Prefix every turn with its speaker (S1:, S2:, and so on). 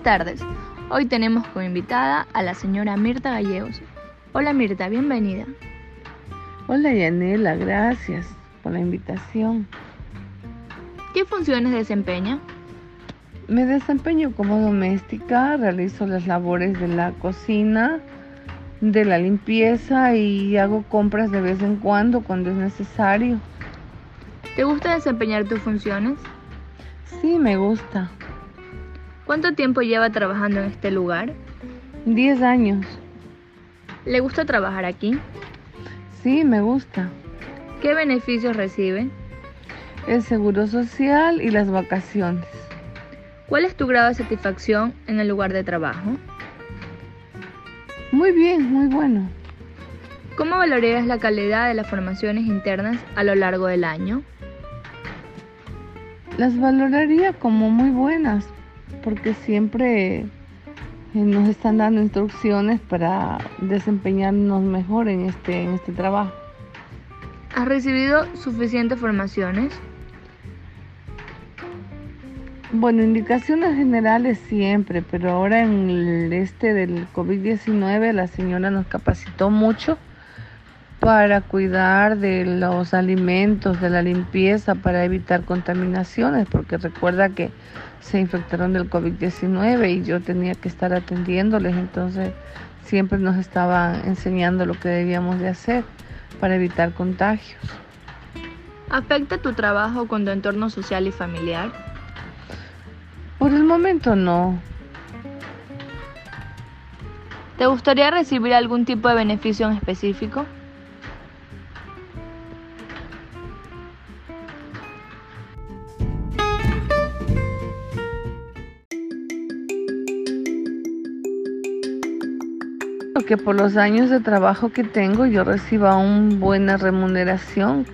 S1: tardes. Hoy tenemos como invitada a la señora Mirta Gallegos. Hola Mirta, bienvenida.
S2: Hola Yanela, gracias por la invitación.
S1: ¿Qué funciones desempeña?
S2: Me desempeño como doméstica, realizo las labores de la cocina, de la limpieza y hago compras de vez en cuando cuando es necesario.
S1: ¿Te gusta desempeñar tus funciones?
S2: Sí, me gusta.
S1: ¿Cuánto tiempo lleva trabajando en este lugar?
S2: Diez años.
S1: ¿Le gusta trabajar aquí?
S2: Sí, me gusta.
S1: ¿Qué beneficios recibe?
S2: El seguro social y las vacaciones.
S1: ¿Cuál es tu grado de satisfacción en el lugar de trabajo?
S2: Muy bien, muy bueno.
S1: ¿Cómo valorarías la calidad de las formaciones internas a lo largo del año?
S2: Las valoraría como muy buenas, porque siempre eh, nos están dando instrucciones para desempeñarnos mejor en este, en este trabajo.
S1: ¿Has recibido suficientes formaciones?
S2: Bueno, indicaciones generales siempre, pero ahora en el este del COVID-19 la señora nos capacitó mucho para cuidar de los alimentos, de la limpieza, para evitar contaminaciones, porque recuerda que se infectaron del COVID-19 y yo tenía que estar atendiéndoles, entonces siempre nos estaban enseñando lo que debíamos de hacer para evitar contagios.
S1: ¿Afecta tu trabajo con tu entorno social y familiar?
S2: Por el momento no.
S1: ¿Te gustaría recibir algún tipo de beneficio en específico?
S2: Que por los años de trabajo que tengo yo reciba una buena remuneración